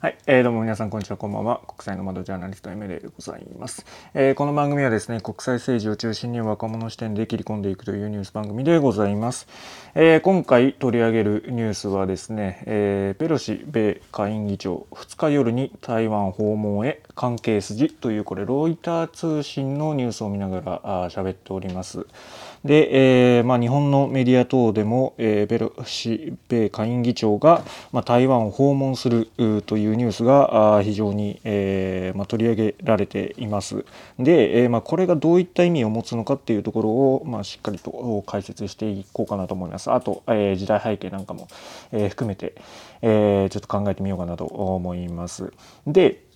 はい、えー、どうも皆さんこんにちは、こんばんは。国際の窓ジャーナリスト M でございます、えー、この番組はですね、国際政治を中心に若者視点で切り込んでいくというニュース番組でございます。えー、今回取り上げるニュースはですね、えー、ペロシ米下院議長2日夜に台湾訪問へ関係筋というこれロイター通信のニュースを見ながら喋っております。で、えーまあ、日本のメディア等でも、えー、ベロシ米下院議長が、まあ、台湾を訪問するというニュースが非常に、えーまあ、取り上げられています。で、えーまあ、これがどういった意味を持つのかっていうところを、まあ、しっかりと解説していこうかなと思います。あと、えー、時代背景なんかも、えー、含めて、えー、ちょっと考えてみようかなと思います。で、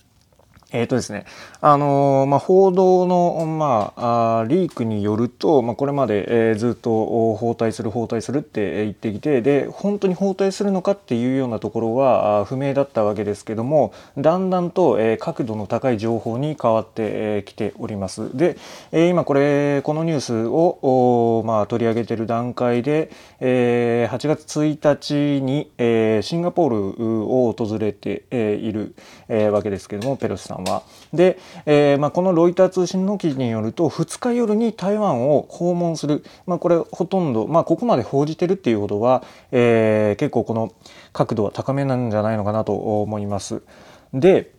えーとですねあの、まあ、報道の、まあ、あリークによると、まあ、これまで、えー、ずっと包帯する包帯するって言ってきてで本当に包帯するのかっていうようなところは不明だったわけですけどもだんだんと、えー、角度の高い情報に変わってき、ております。で、えー、今これこのニュースを、まあ、取り上げている段階で、えー、8月1日に、え、シンガポールを訪れて、え、いる、え、わけですけどもペロシさんは。で、えーまあ、このロイター通信の記事によると2日夜に台湾を訪問する、まあ、これほとんど、まあ、ここまで報じてるっていうことは、えー、結構この角度は高めなんじゃないのかなと思います。で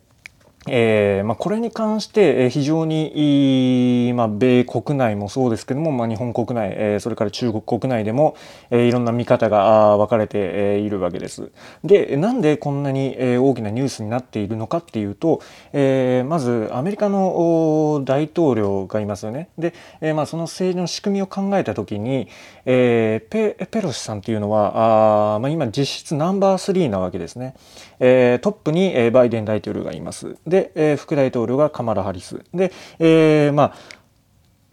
えーまあ、これに関して非常に、まあ、米国内もそうですけども、まあ、日本国内、えー、それから中国国内でも、えー、いろんな見方が分かれているわけです。でなんでこんなに大きなニュースになっているのかっていうと、えー、まずアメリカの大統領がいますよね。で、えーまあ、その政治の仕組みを考えた時に、えー、ペペロシさんっていうのはあ、まあ、今実質ナンバー3なわけですね。えー、トップにバイデン大統領がいます。で、でえー、副大統領がカマラ・ハリス。で、えー、まあ、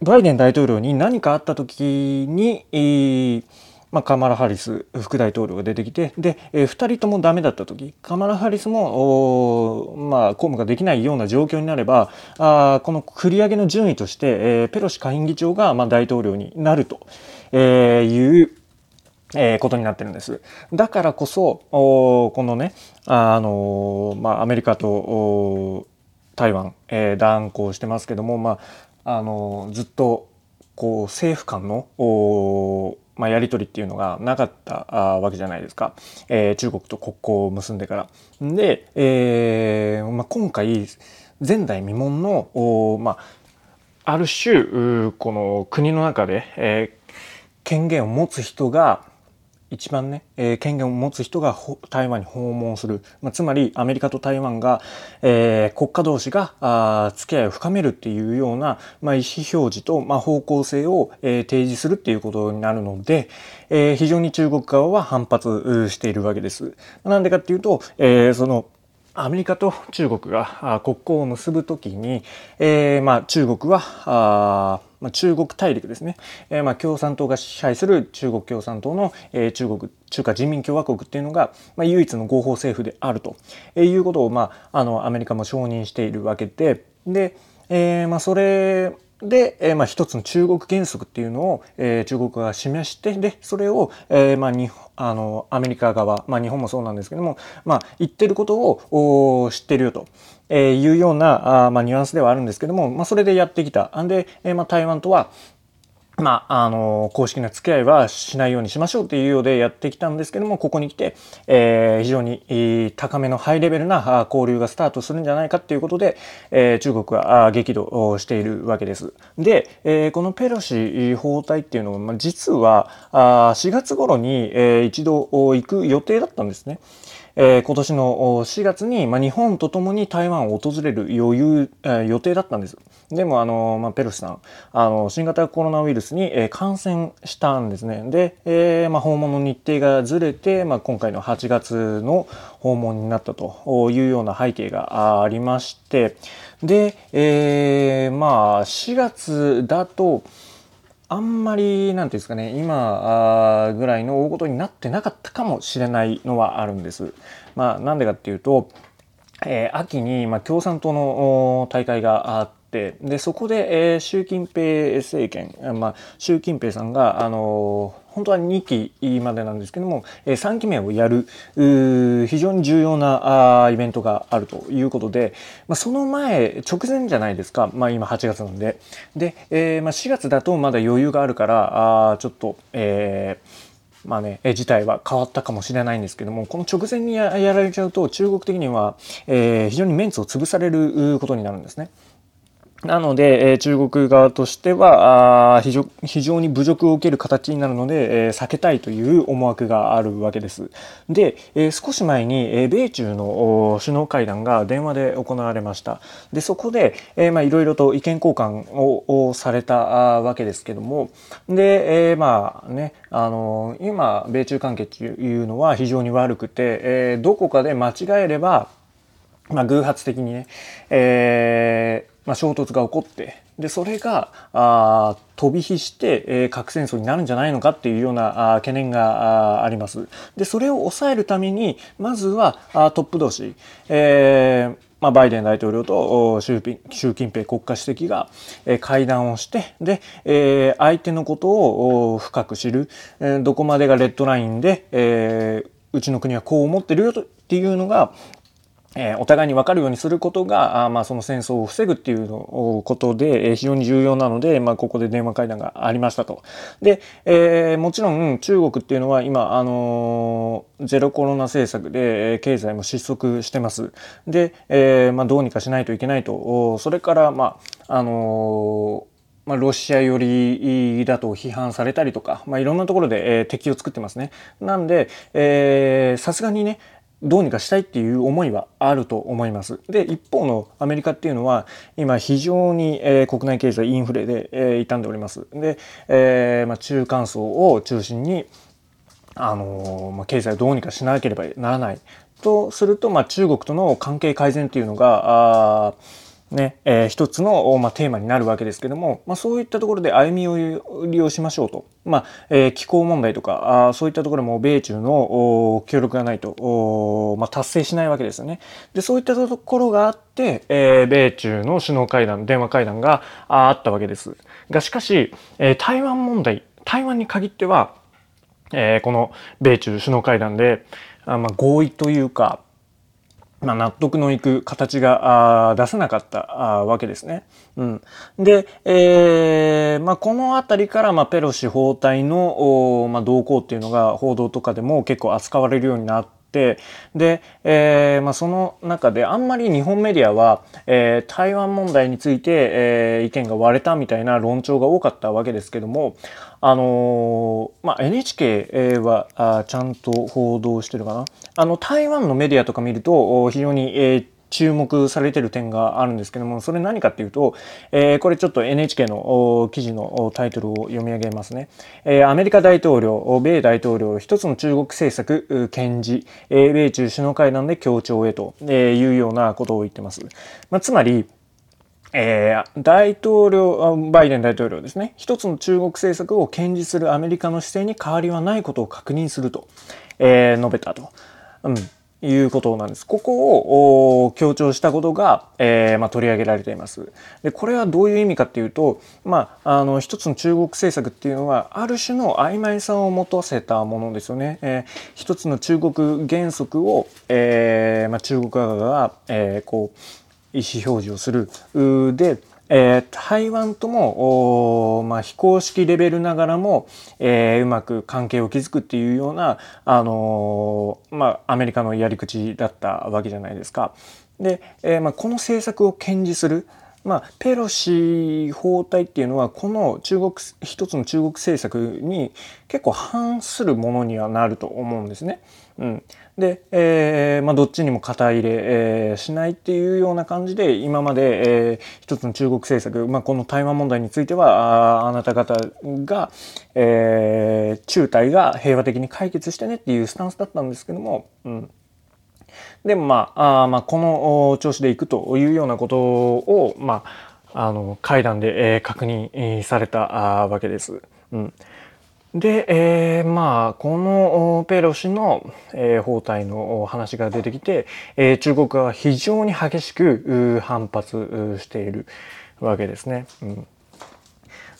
バイデン大統領に何かあった時に、えーまあ、カマラ・ハリス副大統領が出てきてで、えー、2人ともダメだった時カマラ・ハリスも、まあ、公務ができないような状況になればあこの繰り上げの順位として、えー、ペロシ下院議長が、まあ、大統領になると、えー、いうえー、ことになってるんです。だからこそ、このね、あのまあ、アメリカと台湾、えー、断交してますけども、まあ、あのずっとこう政府間のまあ、やり取りっていうのがなかったわけじゃないですか、えー、中国と国交を結んでから。で、えーまあ、今回前代未聞のお、まあ、ある種この国の中で、えー、権限を持つ人が一番ね、えー、権限を持つ人が台湾に訪問する、まあ、つまりアメリカと台湾が、えー、国家同士があ付き合いを深めるっていうような、まあ、意思表示と、まあ、方向性を、えー、提示するっていうことになるので、えー、非常に中国側は反発しているわけです。なんでかっていうと、えー、そのアメリカと中国が国交を結ぶときに、えーまあ、中国はあまあ、中国大陸ですね、えー、まあ共産党が支配する中国共産党の、えー、中国中華人民共和国っていうのが、まあ、唯一の合法政府であると、えー、いうことを、まあ、あのアメリカも承認しているわけで。で、えーまあ、それで、えー、まあ一つの中国原則っていうのを、えー、中国が示してでそれを、えー、まあ日あのアメリカ側、まあ、日本もそうなんですけども、まあ、言ってることを知ってるよと。えいうようなあ、まあ、ニュアンスではあるんですけども、まあ、それでやってきた。で、え、まあ、台湾とは、まあ、あの、公式な付き合いはしないようにしましょうっていうようでやってきたんですけども、ここに来て、えー、非常に高めのハイレベルな交流がスタートするんじゃないかっていうことで、えー、中国は激怒しているわけです。で、えー、このペロシ訪台っていうのは、まあ、実はあ4月頃に、えー、一度行く予定だったんですね。えー、今年の4月に、まあ、日本とともに台湾を訪れる余裕、えー、予定だったんです。でも、あの、まあ、ペロシさん、あの、新型コロナウイルスに、えー、感染したんですね。で、えー、まあ、訪問の日程がずれて、まあ、今回の8月の訪問になったというような背景がありまして、で、えー、まあ、4月だと、あんまり、なんていうんですかね、今ぐらいの大事になってなかったかもしれないのはあるんです。まあ、なんでかっていうと、えー、秋に、まあ、共産党の大会があって、で、そこで、えー、習近平政権、まあ、習近平さんが、あの本当は2期までなんですけども、え3期目をやる非常に重要なあイベントがあるということで、まあ、その前直前じゃないですか、まあ、今8月なんでで、えーまあ、4月だとまだ余裕があるからあちょっと、えーまあね、事態は変わったかもしれないんですけども、この直前にやられちゃうと中国的には、えー、非常にメンツを潰されることになるんですね。なので、え中国側としてはあ非常非常に侮辱を受ける形になるので、え避けたいという思惑があるわけです。で、え少し前に、え米中の首脳会談が電話で行われました。でそこで、えまあ、いろいろと意見交換をされたわけですけどもで、えー、まあねあの今米中関係というのは非常に悪くて、えどこかで間違えればまあ、偶発的にね、えー、まあ、衝突が起こってでそれがあ飛び火して、えー、核戦争になるんじゃないのかっていうようなあ懸念があります。でそれを抑えるためにまずはあトップ同士、えーまあ、バイデン大統領と習習近平国家主席が会談をしてで、えー、相手のことを深く知る、えー、どこまでがレッドラインで、えー、うちの国はこう思ってるよとっていうのがえ、お互いに分かるようにすることが、あまあ、その戦争を防ぐっていうのことで、え、非常に重要なので、まあ、ここで電話会談がありましたと。で、えー、もちろん中国っていうのは今、あのー、ゼロコロナ政策で経済も失速してます。で、えーまあ、どうにかしないといけないと。それから、まあ、あのまあ、ロシア寄りだと批判されたりとか、まあ、いろんなところで、えー、敵を作ってますね。なんで、さすがにね、どうにかしたいっていう思いはあると思います。で一方のアメリカっていうのは今非常に、えー、国内経済インフレで、えー、傷んでおります。で、えーまあ、中間層を中心にあのー、まあ、経済をどうにかしなければならないとすると、まあ、中国との関係改善っていうのがあね、えー、一つの、まあ、テーマになるわけですけども、まあ、そういったところで歩みを利用しましょうと。まあ、えー、気候問題とか、あそういったところも米中の協力がないと、まあ、達成しないわけですよね。で、そういったところがあって、えー、米中の首脳会談、電話会談があったわけです。が、しかし、えー、台湾問題、台湾に限っては、えー、この米中首脳会談で、あまあ、合意というか、まあ、納得のいく形が出せなかったわけですね。うん、で、えーまあ、このあたりから、まあ、ペロシ包帯の、まあ、動向っていうのが報道とかでも結構扱われるようになって、で、えーまあ、その中であんまり日本メディアは、えー、台湾問題について、えー、意見が割れたみたいな論調が多かったわけですけども、あのー、まあ、NHK はあちゃんと報道してるかな？あの台湾のメディアとか見ると非常に、えー注目されてる点があるんですけども、それ何かっていうと、えー、これちょっと NHK の記事のタイトルを読み上げますね。えー、アメリカ大統領、米大統領、一つの中国政策、検事、えー、米中首脳会談で協調へというようなことを言ってます。まあ、つまり、えー、大統領、バイデン大統領ですね。一つの中国政策を堅持するアメリカの姿勢に変わりはないことを確認すると、えー、述べたと。うん。いうことなんです。ここを強調したことが、えー、まあ、取り上げられています。で、これはどういう意味かっていうと、まあ、あの、一つの中国政策っていうのは、ある種の曖昧さを持たせたものですよね。えー、一つの中国原則を、えー、まあ、中国側が、えー、こう、意思表示をする。で、えー、台湾とも、まあ、非公式レベルながらも、えー、うまく関係を築くっていうような、あのー、まあ、アメリカのやり口だったわけじゃないですか。で、えーまあ、この政策を堅持する。まあ、ペロシ包帯っていうのはこの中国一つの中国政策に結構反するものにはなると思うんですね。うん。で、えーまあ、どっちにも肩入れ、えー、しないっていうような感じで今まで、えー、一つの中国政策、まあ、この台湾問題についてはああなた方が、えー、中台が平和的に解決してねっていうスタンスだったんですけども、うん、でもまああまあこの調子でいくというようなことを、まあ、あの会談で、えー、確認されたわけです。うん。で、えー、まあ、このペロ氏の、えー、包帯の話が出てきて、えー、中国は非常に激しく反発しているわけですね。うん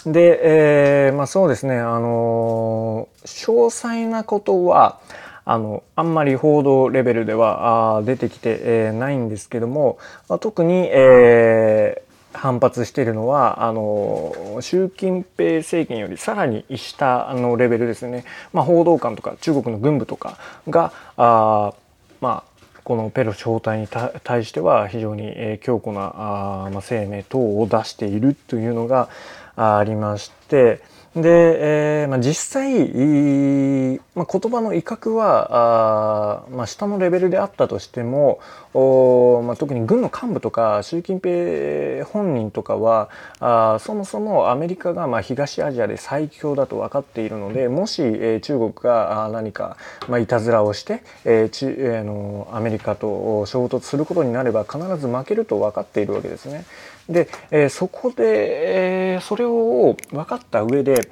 で、えー、まあそうですね、あの詳細なことは、あのあんまり報道レベルでは出てきて、えー、ないんですけども、あ、特に、えー、反発しているのはあの習近平政権よりさらに下のレベルですね、まあ、報道官とか中国の軍部とかがあまあこのペロシ招待に対しては非常に強固なあ、まあ、声明等を出しているというのがありましてで、えーまあ、実際、まあ、言葉の威嚇はあ、まあ、下のレベルであったとしてもお、まあ、特に軍の幹部とか習近平本人とかはあそもそもアメリカがまあ東アジアで最強だと分かっているのでもし、えー、中国が何か、まあ、いたずらをして、えーちえー、のアメリカと衝突することになれば必ず負けると分かっているわけですね。で、え、そこで、え、それを分かった上で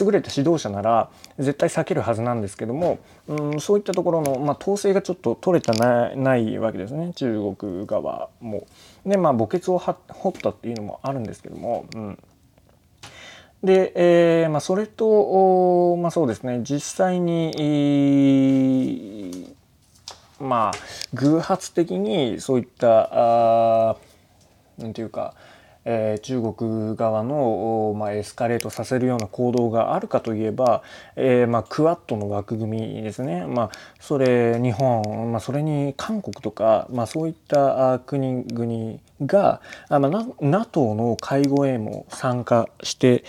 優れた指導者なら絶対避けるはずなんですけども、うん、そういったところの、まあ、統制がちょっと取れてないないわけですね中国側も。でまあ墓穴を掘ったっていうのもあるんですけども。うんで、えーまあ、それと、まあ、そうですね実際に、まあ偶発的にそういったあなんていうか、えー、中国側の、まあ、エスカレートさせるような行動があるかといえば、えーまあ、クワッドの枠組みですね、まあ、それ日本、まあ、それに韓国とか、まあ、そういった国々が、あまあ、NATO の会合へも参加して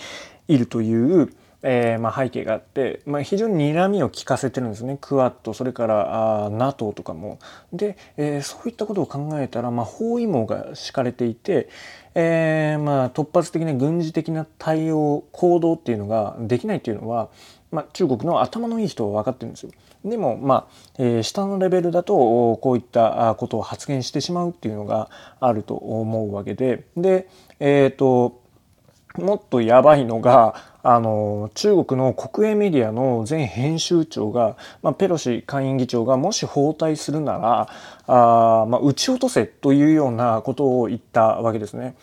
いるという、えーまあ、背景があって、まあ、非常に睨みを利かせてるんですねクワッドそれからあ NATO とかも。で、えー、そういったことを考えたら、まあ、包囲網が敷かれていて、えーまあ、突発的な軍事的な対応行動っていうのができないっていうのは、まあ、中国の頭のいい人は分かってるんですよ。でも、まあえー、下のレベルだとこういったことを発言してしまうっていうのがあると思うわけでで、えーともっとやばいのがあの中国の国営メディアの前編集長が、まあ、ペロシ下院議長がもし包帯するならあ、まあ、撃ち落とせというようなことを言ったわけですね。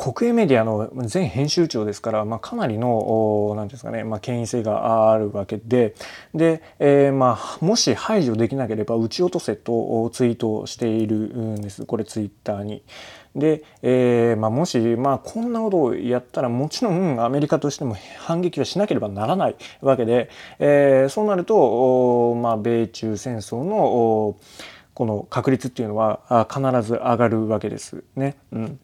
国営メディアの前編集長ですから、まあ、かなりの何ですかね、まあ、権威性があるわけでで、えー、まあ、もし排除できなければ撃ち落とせとツイートしているんですこれツイッターに。で、えーまあ、もし、まあ、こんなことをやったらもちろんアメリカとしても反撃はしなければならないわけで、えー、そうなると、まあ、米中戦争のこの確率っていうのは必ず上がるわけですね。うん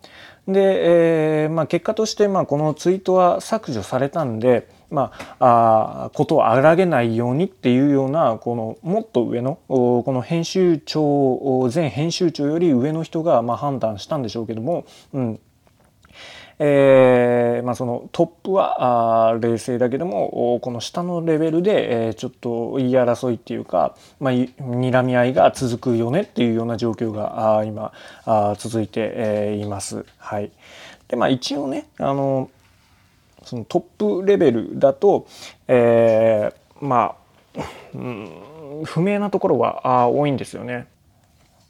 で、えーまあ、結果として、まあ、このツイートは削除されたんで、まあ、あことを荒げないようにっていうようなこのもっと上のこの編集長前編集長より上の人がまあ判断したんでしょうけども、うんえーまあ、そのトップはあ冷静だけどもこの下のレベルで、えー、ちょっと言い争いっていうか、まあ、睨み合いが続くよねっていうような状況があ今あ続いて、えー、います。はい、でまあ一応ねあのそのトップレベルだと、えー、まあ、うん、不明なところはあ多いんですよね。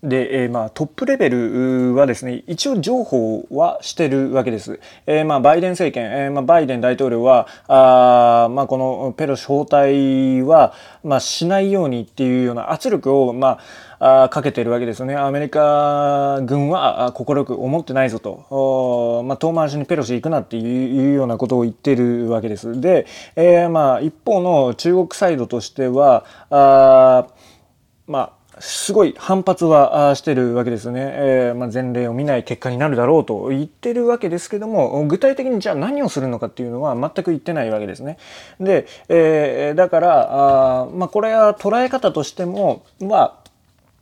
で、えー、まあトップレベルはですね一応情報はしてるわけです。えー、まあバイデン政権、えー、まあバイデン大統領はあまあこのペロシ包帯はまあしないようにっていうような圧力をまああかけてるわけですよね。アメリカ軍は快く思ってないぞと、まあ、遠回しにペロシ行くなっていうようなことを言ってるわけです。で、えー、まあ一方の中国サイドとしてはあまあすごい反発はしてるわけですよね、えー、まあ、前例を見ない結果になるだろうと言ってるわけですけども具体的にじゃあ何をするのかっていうのは全く言ってないわけですね。で、えー、だからあ、まあ、これは捉え方としてもまあ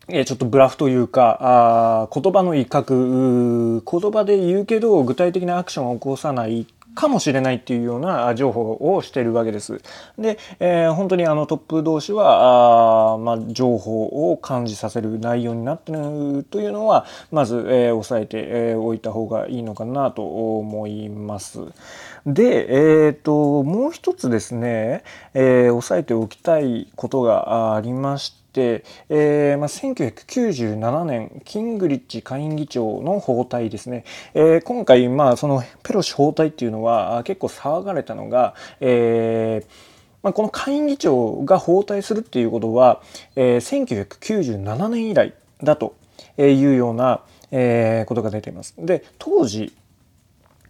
ちょっとブラフというか、あ言葉の威嚇、言葉で言うけど具体的なアクションを起こさないかもしれないっていうような情報をしているわけです。で、えー、本当にあのトップ同士はあ、まあ、情報を感じさせる内容になっているというのはまず、えー、押さえて、おいた方がいいのかなと思います。で、えーと、もう一つですね、えー、押さえておきたいことがありまして、えーまあ、1997年キングリッチ下院議長の訪台ですね、えー、今回、まあ、そのペロシ訪台っていうのは結構騒がれたのが、えーまあ、この下院議長が訪台するっていうことは、えー、1997年以来だというような、えー、ことが出ています。で当時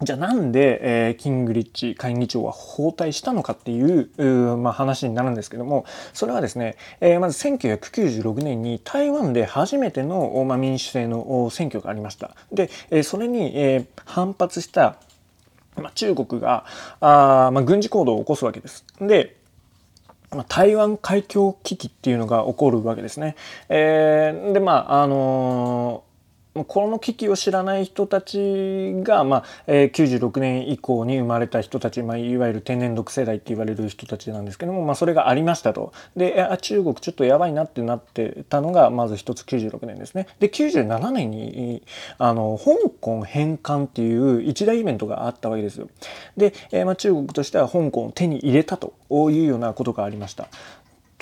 じゃあなんで、えー、キングリッチ下院議長は訪台したのかっていうう、まあ、話になるんですけどもそれはですね、えー、まず1996年に台湾で初めての、まあ、民主制の選挙がありました。で、えー、それに、え、反発したまあ、中国があ、まあ、軍事行動を起こすわけです。で、まあ、台湾海峡危機っていうのが起こるわけですね。えー、でまああのこの危機を知らない人たちが、まあえー、96年以降に生まれた人たち、まあ、いわゆる天然毒世代って言われる人たちなんですけども、まあ、それがありましたと。で中国ちょっとやばいなってなってたのがまず一つ96年ですね。で97年にあの香港返還っていう一大イベントがあったわけですよ。で、えーまあ、中国としては香港を手に入れたというようなことがありました。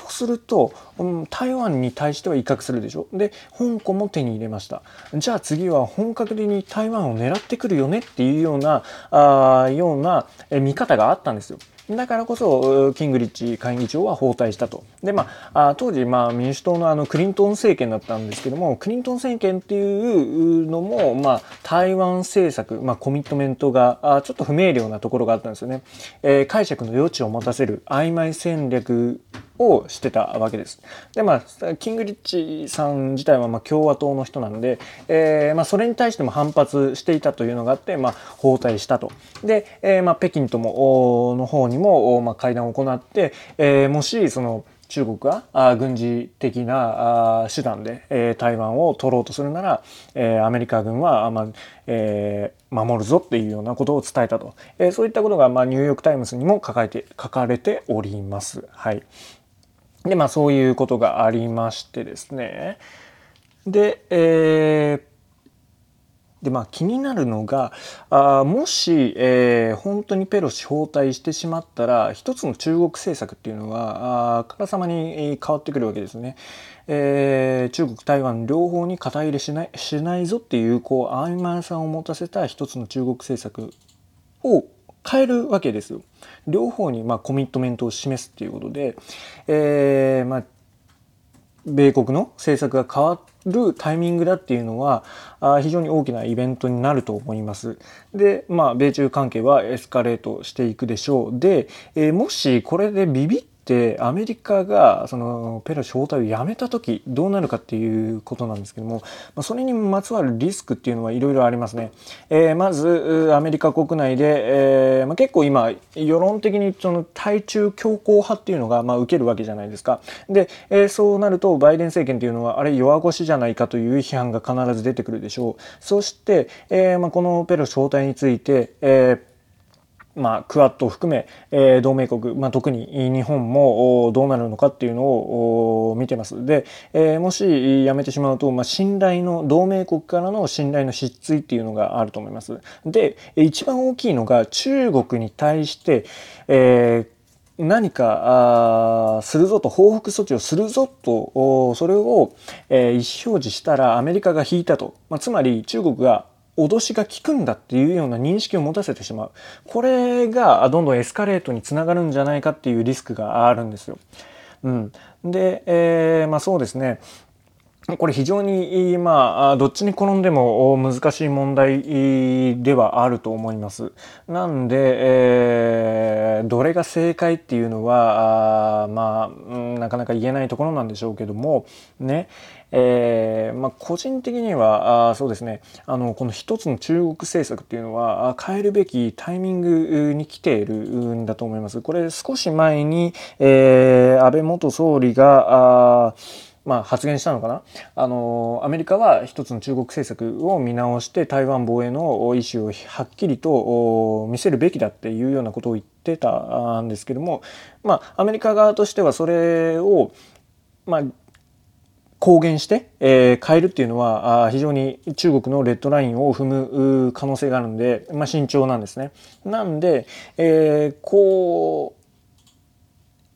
とすると、うん、台湾に対しては威嚇するでしょ？で香港も手に入れましたじゃあ次は本格的に台湾を狙ってくるよねっていうようなあような見方があったんですよ。だからこそキングリッチ下院議長は訪台したと。でまあ当時まあ民主党のあのクリントン政権だったんですけどもクリントン政権っていうのもまあ台湾政策、まあ、コミットメントがあちょっと不明瞭なところがあったんですよね。えー、解釈の余地を持たせる曖昧戦略をしてたわけです。でまあキングリッチさん自体はまあ共和党の人なので、えーまあ、それに対しても反発していたというのがあって、まあ、包帯したと。で、えーまあ、北京ともの方にも、まあ、会談を行って、えー、もしその中国があ軍事的なあ手段で、えー、台湾を取ろうとするなら、えー、アメリカ軍は、まあえー、守るぞっていうようなことを伝えたと、えー、そういったことが、まあ、ニューヨーク・タイムズにも書かれて書かれております。はい、でまあそういうことがありましてですねで、えーでまあ気になるのがあもし、えー、本当にペロシ訪台してしまったら一つの中国政策っていうのはあからさまに変わってくるわけですね。えー、中国台湾両方に肩入れしないしないぞっていうこう曖昧さを持たせた一つの中国政策を変えるわけですよ。両方にまコミットメントを示すっていうことで、えーまあ、米国の政策が変わるタイミングだっていうのはあ非常に大きなイベントになると思います。で、まあ、米中関係はエスカレートしていくでしょう。で、えー、もしこれでビビっでアメリカがそのペロシ訪台をやめた時どうなるかっていうことなんですけども、まあ、それにまつわるリスクっていうのはいろいろありますね。えー、まずアメリカ国内で、えーまあ、結構今世論的にその対中強硬派っていうのがまあ受けるわけじゃないですか。で、えー、そうなるとバイデン政権っていうのはあれ弱腰じゃないかという批判が必ず出てくるでしょう。そして、えーまあ、このペロシ訪台について、えーまあ、クアッドを含め、えー、同盟国、まあ、特に日本もどうなるのかっていうのを見てます。で、えー、もしやめてしまうと、まあ、信頼の、同盟国からの信頼の失墜っていうのがあると思います。で、一番大きいのが中国に対して、えー何かあするぞと報復措置をするぞとそれを、えー、意思表示したらアメリカが引いたと、まあ、つまり中国が脅しが効くんだっていうような認識を持たせてしまう。これがどんどんエスカレートにつながるんじゃないかっていうリスクがあるんですよ。うん。で、えー、まあそうですね。これ非常に、まあ、どっちに転んでも難しい問題ではあると思います。なんで、えー、どれが正解っていうのは、あまあ、なかなか言えないところなんでしょうけども、ね、えーまあ、個人的にはあそうですねあのこの一つの中国政策っていうのは変えるべきタイミングに来ているんだと思います。これ少し前に、えー、安倍元総理がまあ、発言したのかな？あのアメリカは一つの中国政策を見直して台湾防衛の意思をはっきりと見せるべきだっていうようなことを言ってたんですけども、まあ、アメリカ側としてはそれを、まあ、公言して、えー、変えるっていうのはあ非常に中国のレッドラインを踏む可能性があるので、まあ、慎重なんですね。なんで、えー、こう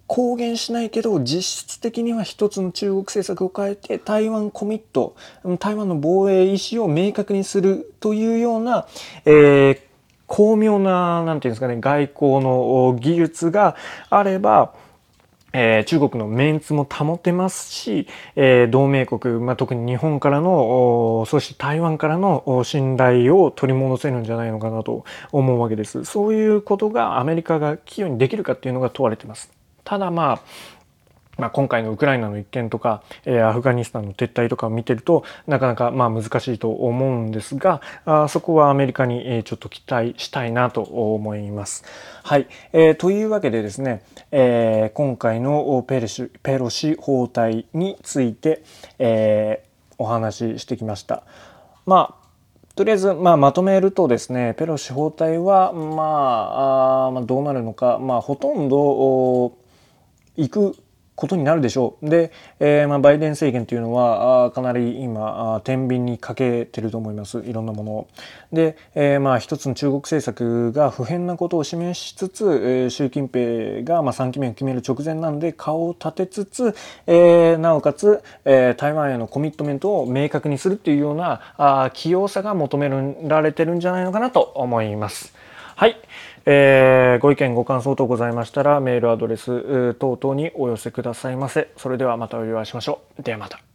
公言しないけど実質的には一つの中国政策を変えて台湾コミット台湾の防衛意思を明確にするというような、えー、巧妙な何て言うんですかね外交の技術があればえー、中国のメンツも保てますし、えー、同盟国、まあ、特に日本からのそして台湾からの信頼を取り戻せるんじゃないのかなと思うわけです。そういうことがアメリカが器用にできるかっていうのが問われてます。ただまあまあ、今回のウクライナの一件とか、えー、アフガニスタンの撤退とかを見てるとなかなかまあ難しいと思うんですがあそこはアメリカに、えー、ちょっと期待したいなと思います。はい、えー、というわけでですね、えー、今回のペレシペロシ訪台について、えー、お話ししてきました。まあとりあえず、まあ、まとめるとですねペロシ訪台は、まあ、あまあどうなるのか、まあ、ほとんど行くことになるでしょう。で、えー、まあ、バイデン政権というのはあかなり今天秤にかけてると思いますいろんなものを。で、えー、まあ一つの中国政策が不変なことを示しつつ、えー、習近平がまあ3期目を決める直前なんで顔を立てつつ、えー、なおかつ、えー、台湾へのコミットメントを明確にするっていうようなあ器用さが求められてるんじゃないのかなと思います。はい。えー、ご意見ご感想等ございましたらメールアドレス等々にお寄せくださいませ。それではまたお祝いしましょう。ではまた。